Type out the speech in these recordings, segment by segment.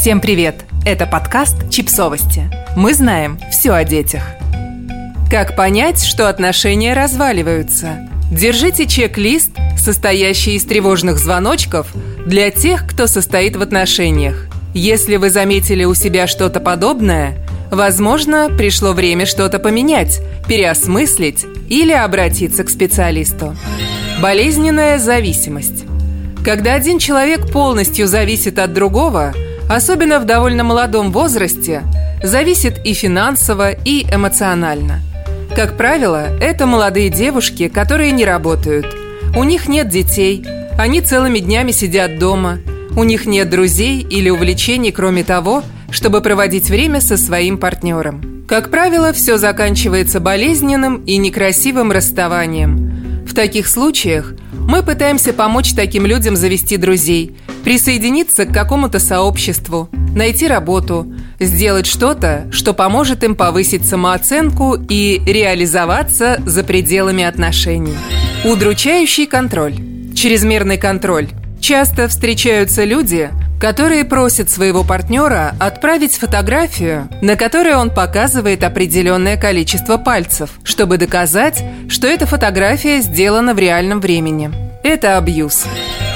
Всем привет! Это подкаст «Чипсовости». Мы знаем все о детях. Как понять, что отношения разваливаются? Держите чек-лист, состоящий из тревожных звоночков, для тех, кто состоит в отношениях. Если вы заметили у себя что-то подобное, возможно, пришло время что-то поменять, переосмыслить или обратиться к специалисту. Болезненная зависимость. Когда один человек полностью зависит от другого – особенно в довольно молодом возрасте, зависит и финансово, и эмоционально. Как правило, это молодые девушки, которые не работают. У них нет детей, они целыми днями сидят дома, у них нет друзей или увлечений, кроме того, чтобы проводить время со своим партнером. Как правило, все заканчивается болезненным и некрасивым расставанием. В таких случаях мы пытаемся помочь таким людям завести друзей – присоединиться к какому-то сообществу, найти работу, сделать что-то, что поможет им повысить самооценку и реализоваться за пределами отношений. Удручающий контроль. Чрезмерный контроль. Часто встречаются люди, которые просят своего партнера отправить фотографию, на которой он показывает определенное количество пальцев, чтобы доказать, что эта фотография сделана в реальном времени. Это абьюз.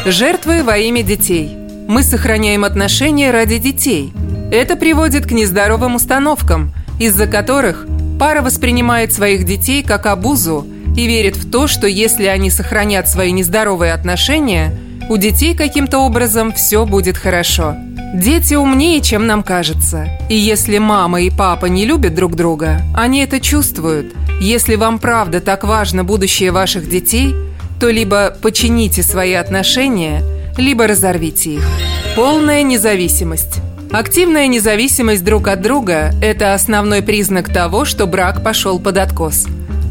Жертвы во имя детей. Мы сохраняем отношения ради детей. Это приводит к нездоровым установкам, из-за которых пара воспринимает своих детей как обузу и верит в то, что если они сохранят свои нездоровые отношения, у детей каким-то образом все будет хорошо. Дети умнее, чем нам кажется. И если мама и папа не любят друг друга, они это чувствуют. Если вам правда так важно будущее ваших детей – то либо почините свои отношения, либо разорвите их. Полная независимость. Активная независимость друг от друга – это основной признак того, что брак пошел под откос.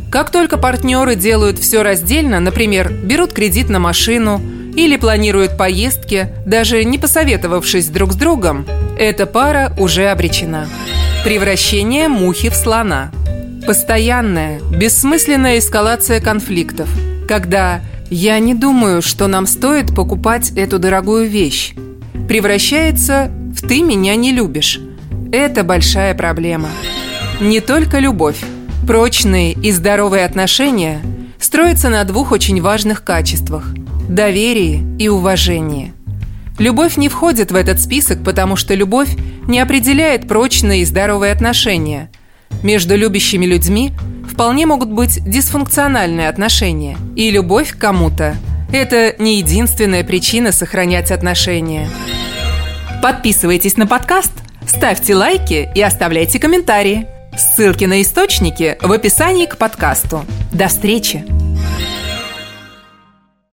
Как только партнеры делают все раздельно, например, берут кредит на машину или планируют поездки, даже не посоветовавшись друг с другом, эта пара уже обречена. Превращение мухи в слона. Постоянная, бессмысленная эскалация конфликтов – когда «я не думаю, что нам стоит покупать эту дорогую вещь», превращается в «ты меня не любишь». Это большая проблема. Не только любовь. Прочные и здоровые отношения строятся на двух очень важных качествах – доверии и уважении. Любовь не входит в этот список, потому что любовь не определяет прочные и здоровые отношения. Между любящими людьми вполне могут быть дисфункциональные отношения. И любовь к кому-то – это не единственная причина сохранять отношения. Подписывайтесь на подкаст, ставьте лайки и оставляйте комментарии. Ссылки на источники в описании к подкасту. До встречи!